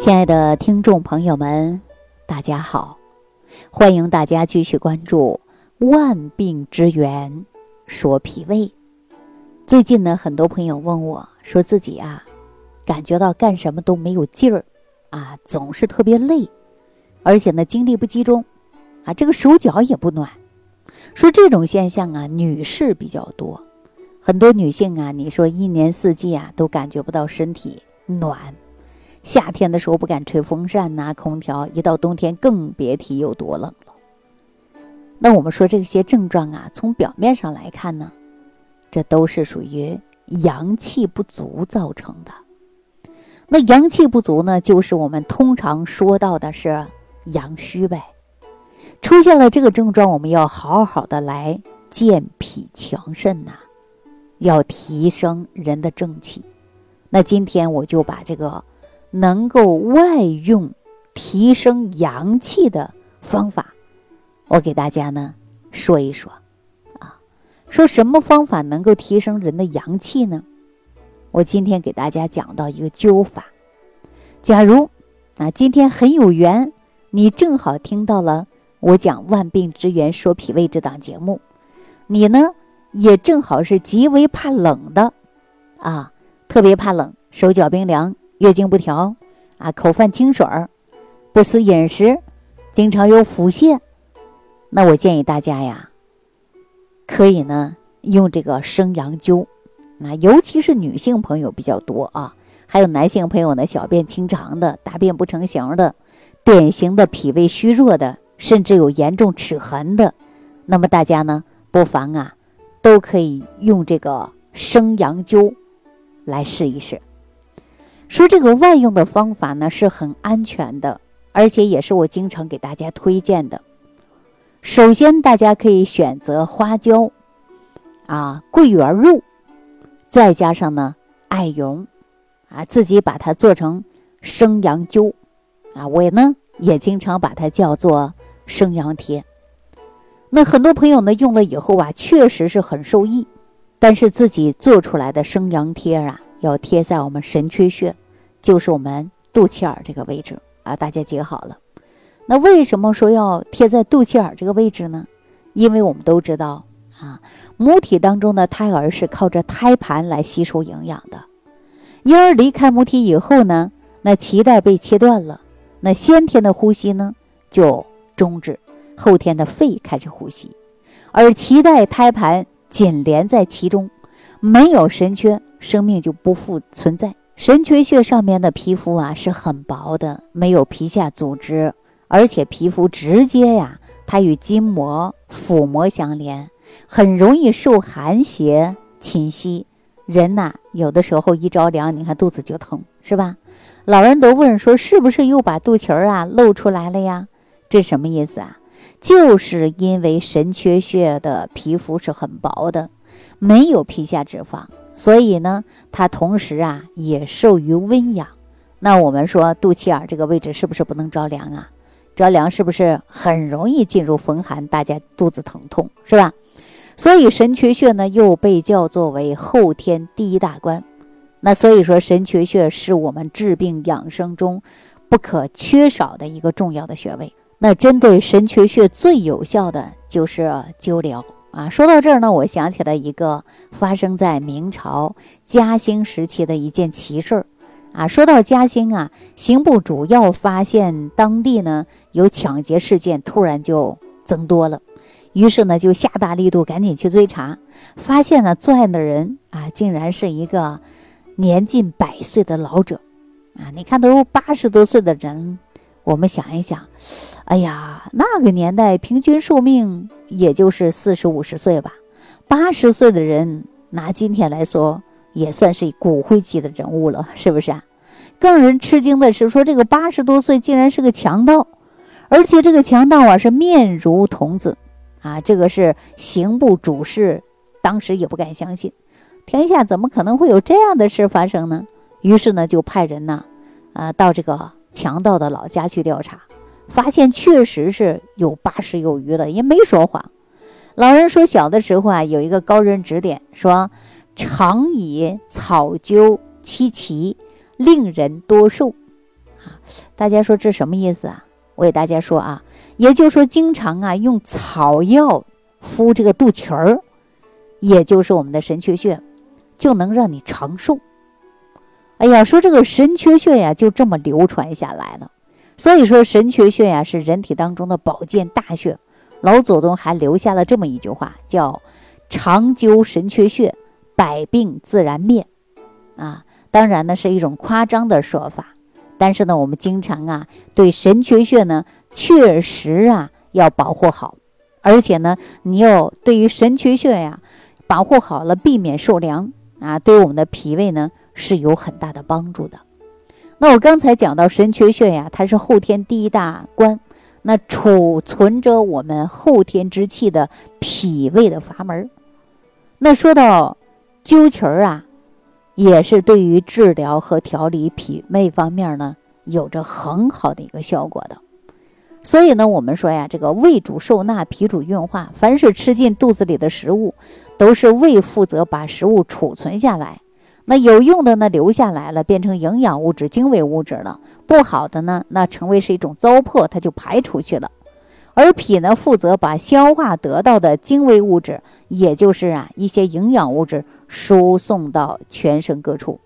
亲爱的听众朋友们，大家好！欢迎大家继续关注《万病之源说脾胃》。最近呢，很多朋友问我说自己啊，感觉到干什么都没有劲儿啊，总是特别累，而且呢，精力不集中啊，这个手脚也不暖。说这种现象啊，女士比较多，很多女性啊，你说一年四季啊，都感觉不到身体暖。夏天的时候不敢吹风扇呐，空调一到冬天更别提有多冷了。那我们说这些症状啊，从表面上来看呢，这都是属于阳气不足造成的。那阳气不足呢，就是我们通常说到的是阳虚呗。出现了这个症状，我们要好好的来健脾强肾呐，要提升人的正气。那今天我就把这个。能够外用提升阳气的方法，我给大家呢说一说，啊，说什么方法能够提升人的阳气呢？我今天给大家讲到一个灸法。假如啊，今天很有缘，你正好听到了我讲《万病之源说脾胃》这档节目，你呢也正好是极为怕冷的，啊，特别怕冷，手脚冰凉。月经不调，啊，口泛清水儿，不思饮食，经常有腹泻，那我建议大家呀，可以呢用这个生阳灸，啊，尤其是女性朋友比较多啊，还有男性朋友呢，小便清长的，大便不成形的，典型的脾胃虚弱的，甚至有严重齿痕的，那么大家呢不妨啊，都可以用这个生阳灸来试一试。说这个外用的方法呢是很安全的，而且也是我经常给大家推荐的。首先，大家可以选择花椒，啊，桂圆肉，再加上呢艾绒，啊，自己把它做成生阳灸，啊，我呢也经常把它叫做生阳贴。那很多朋友呢用了以后啊，确实是很受益，但是自己做出来的生阳贴啊。要贴在我们神阙穴，就是我们肚脐眼这个位置啊，大家记好了。那为什么说要贴在肚脐眼这个位置呢？因为我们都知道啊，母体当中的胎儿是靠着胎盘来吸收营养的。婴儿离开母体以后呢，那脐带被切断了，那先天的呼吸呢就终止，后天的肺开始呼吸，而脐带胎盘紧连在其中，没有神阙。生命就不复存在。神阙穴上面的皮肤啊是很薄的，没有皮下组织，而且皮肤直接呀，它与筋膜、腹膜相连，很容易受寒邪侵袭。人呐，有的时候一着凉，你看肚子就疼，是吧？老人都问说，是不是又把肚脐儿啊露出来了呀？这什么意思啊？就是因为神阙穴的皮肤是很薄的，没有皮下脂肪。所以呢，它同时啊也受于温养。那我们说肚脐眼这个位置是不是不能着凉啊？着凉是不是很容易进入风寒，大家肚子疼痛是吧？所以神阙穴呢又被叫作为后天第一大关。那所以说神阙穴是我们治病养生中不可缺少的一个重要的穴位。那针对神阙穴最有效的就是灸疗。啊，说到这儿呢，我想起了一个发生在明朝嘉兴时期的一件奇事儿。啊，说到嘉兴啊，刑部主要发现当地呢有抢劫事件，突然就增多了，于是呢就下大力度赶紧去追查，发现呢作案的人啊，竟然是一个年近百岁的老者。啊，你看都八十多岁的人。我们想一想，哎呀，那个年代平均寿命也就是四十五十岁吧，八十岁的人拿今天来说也算是骨灰级的人物了，是不是啊？更让人吃惊的是，说这个八十多岁竟然是个强盗，而且这个强盗啊是面如童子，啊，这个是刑部主事，当时也不敢相信，天下怎么可能会有这样的事发生呢？于是呢，就派人呢，啊，到这个。强盗的老家去调查，发现确实是有八十有余了，也没说谎。老人说，小的时候啊，有一个高人指点，说常以草灸七奇，令人多寿。啊，大家说这什么意思啊？我给大家说啊，也就是说经常啊用草药敷这个肚脐儿，也就是我们的神阙穴，就能让你长寿。哎呀，说这个神阙穴呀，就这么流传下来了。所以说神阙穴呀是人体当中的保健大穴。老祖宗还留下了这么一句话，叫“长灸神阙穴，百病自然灭”。啊，当然呢是一种夸张的说法，但是呢我们经常啊对神阙穴呢确实啊要保护好，而且呢你要对于神阙穴呀保护好了，避免受凉啊，对我们的脾胃呢是有很大的帮助的。那我刚才讲到神阙穴呀，它是后天第一大关。那储存着我们后天之气的脾胃的阀门那说到灸脐儿啊，也是对于治疗和调理脾胃方面呢，有着很好的一个效果的。所以呢，我们说呀，这个胃主受纳，脾主运化。凡是吃进肚子里的食物，都是胃负责把食物储存下来。那有用的呢，留下来了，变成营养物质、精微物质了；不好的呢，那成为是一种糟粕，它就排出去了。而脾呢，负责把消化得到的精微物质，也就是啊一些营养物质，输送到全身各处。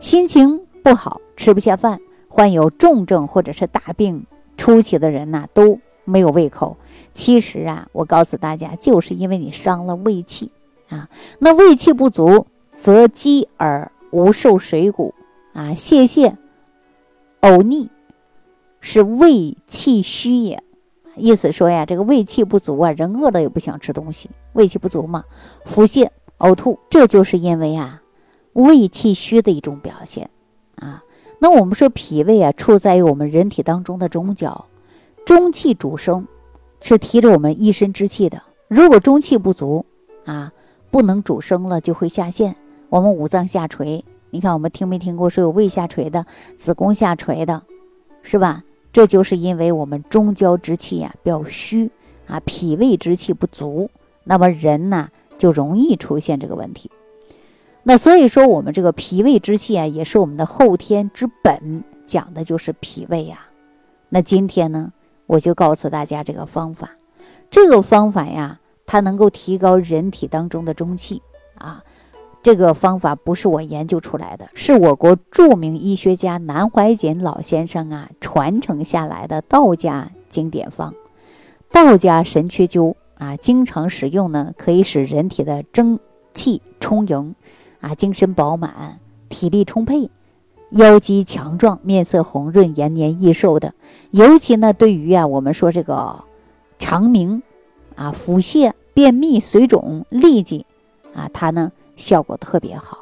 心情不好，吃不下饭，患有重症或者是大病初期的人呢，都没有胃口。其实啊，我告诉大家，就是因为你伤了胃气啊，那胃气不足。则饥而无受水谷，啊，泄泻、呕逆，是胃气虚也。意思说呀，这个胃气不足啊，人饿了也不想吃东西，胃气不足嘛，腹泻、呕吐，这就是因为啊，胃气虚的一种表现啊。那我们说脾胃啊，处在于我们人体当中的中焦，中气主升，是提着我们一身之气的。如果中气不足啊，不能主升了，就会下陷。我们五脏下垂，你看我们听没听过说有胃下垂的、子宫下垂的，是吧？这就是因为我们中焦之气呀比较虚啊，脾胃之气不足，那么人呢就容易出现这个问题。那所以说我们这个脾胃之气啊，也是我们的后天之本，讲的就是脾胃呀。那今天呢，我就告诉大家这个方法，这个方法呀，它能够提高人体当中的中气啊。这个方法不是我研究出来的，是我国著名医学家南怀瑾老先生啊传承下来的道家经典方。道家神阙灸啊，经常使用呢，可以使人体的精气充盈，啊，精神饱满，体力充沛，腰肌强壮，面色红润，延年益寿的。尤其呢，对于啊，我们说这个肠鸣啊、腹泻、便秘、水肿、痢疾啊，它呢。效果特别好。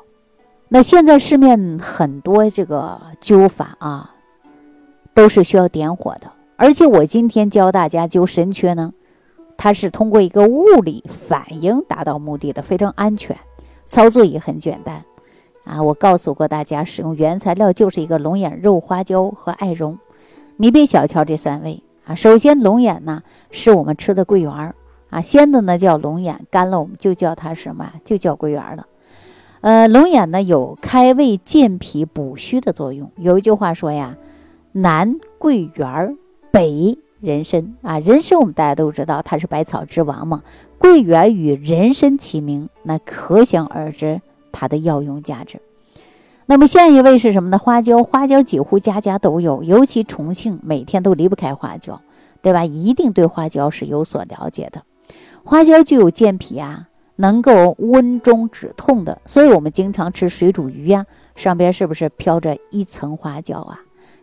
那现在市面很多这个灸法啊，都是需要点火的。而且我今天教大家灸神阙呢，它是通过一个物理反应达到目的的，非常安全，操作也很简单。啊，我告诉过大家，使用原材料就是一个龙眼、肉花椒和艾绒。你别小瞧这三味啊。首先，龙眼呢是我们吃的桂圆儿。啊，鲜的呢叫龙眼，干了我们就叫它什么？就叫桂圆了。呃，龙眼呢有开胃健脾补虚的作用。有一句话说呀，南桂圆，北人参啊。人参我们大家都知道，它是百草之王嘛。桂圆与人参齐名，那可想而知它的药用价值。那么下一位是什么呢？花椒，花椒几乎家家都有，尤其重庆每天都离不开花椒，对吧？一定对花椒是有所了解的。花椒具有健脾啊，能够温中止痛的，所以我们经常吃水煮鱼呀，上边是不是飘着一层花椒啊？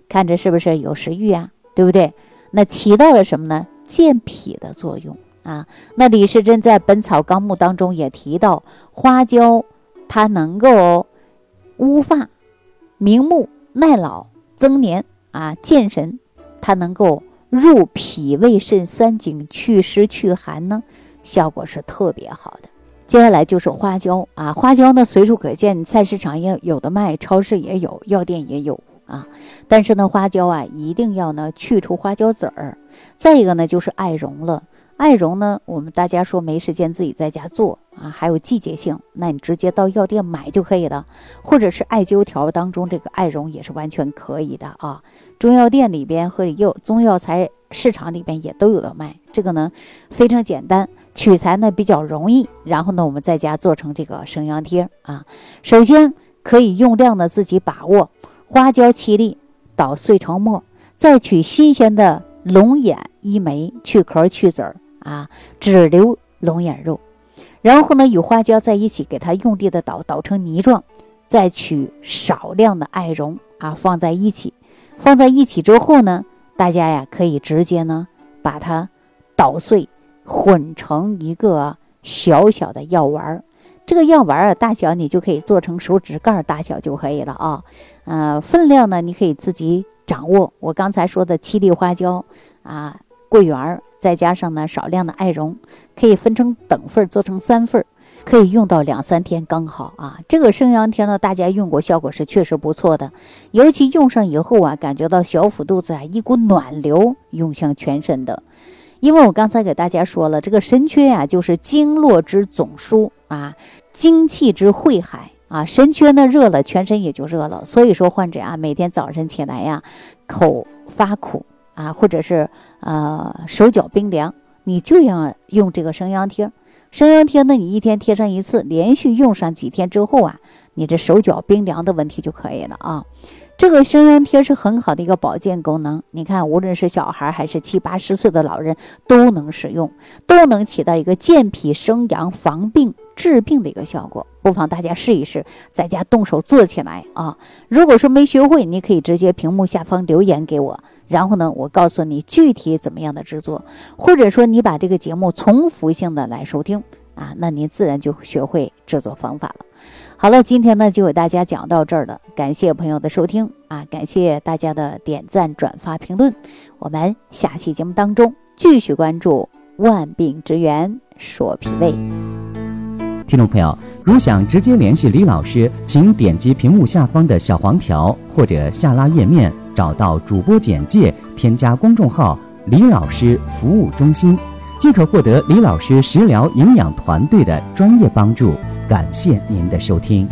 看着是不是有食欲啊？对不对？那起到了什么呢？健脾的作用啊。那李时珍在《本草纲目》当中也提到，花椒它能够乌发、明目、耐老、增年啊、健神，它能够入脾胃肾三经，祛湿祛寒呢。效果是特别好的。接下来就是花椒啊，花椒呢随处可见，菜市场也有的卖，超市也有，药店也有啊。但是呢，花椒啊一定要呢去除花椒籽儿。再一个呢就是艾绒了，艾绒呢，我们大家说没时间自己在家做啊，还有季节性，那你直接到药店买就可以了，或者是艾灸条当中这个艾绒也是完全可以的啊。中药店里边和药中药材市场里边也都有的卖，这个呢非常简单，取材呢比较容易，然后呢我们在家做成这个生阳贴啊。首先可以用量呢自己把握，花椒七粒捣碎成末，再取新鲜的龙眼一枚，去壳去籽儿。啊，只留龙眼肉，然后呢，与花椒在一起，给它用力的捣，捣成泥状，再取少量的艾绒啊，放在一起，放在一起之后呢，大家呀可以直接呢把它捣碎，混成一个小小的药丸儿。这个药丸儿大小你就可以做成手指盖大小就可以了啊。呃，分量呢你可以自己掌握。我刚才说的七粒花椒啊，桂圆儿。再加上呢少量的艾绒，可以分成等份儿做成三份儿可以用到两三天刚好啊。这个生阳贴呢，大家用过效果是确实不错的，尤其用上以后啊，感觉到小腹肚子啊一股暖流涌向全身的。因为我刚才给大家说了，这个神阙呀就是经络之总枢啊，精气之汇海啊。神阙呢热了，全身也就热了。所以说患者啊，每天早晨起来呀，口发苦。啊，或者是呃手脚冰凉，你就要用这个生阳贴。生阳贴呢，你一天贴上一次，连续用上几天之后啊，你这手脚冰凉的问题就可以了啊。这个生阳贴是很好的一个保健功能，你看，无论是小孩还是七八十岁的老人都能使用，都能起到一个健脾生阳、防病治病的一个效果。不妨大家试一试，在家动手做起来啊！如果说没学会，你可以直接屏幕下方留言给我，然后呢，我告诉你具体怎么样的制作，或者说你把这个节目重复性的来收听啊，那您自然就学会制作方法了。好了，今天呢就给大家讲到这儿了，感谢朋友的收听啊，感谢大家的点赞、转发、评论，我们下期节目当中继续关注万病之源说脾胃。听众朋友，如想直接联系李老师，请点击屏幕下方的小黄条或者下拉页面，找到主播简介，添加公众号“李老师服务中心”，即可获得李老师食疗营养团队的专业帮助。感谢您的收听。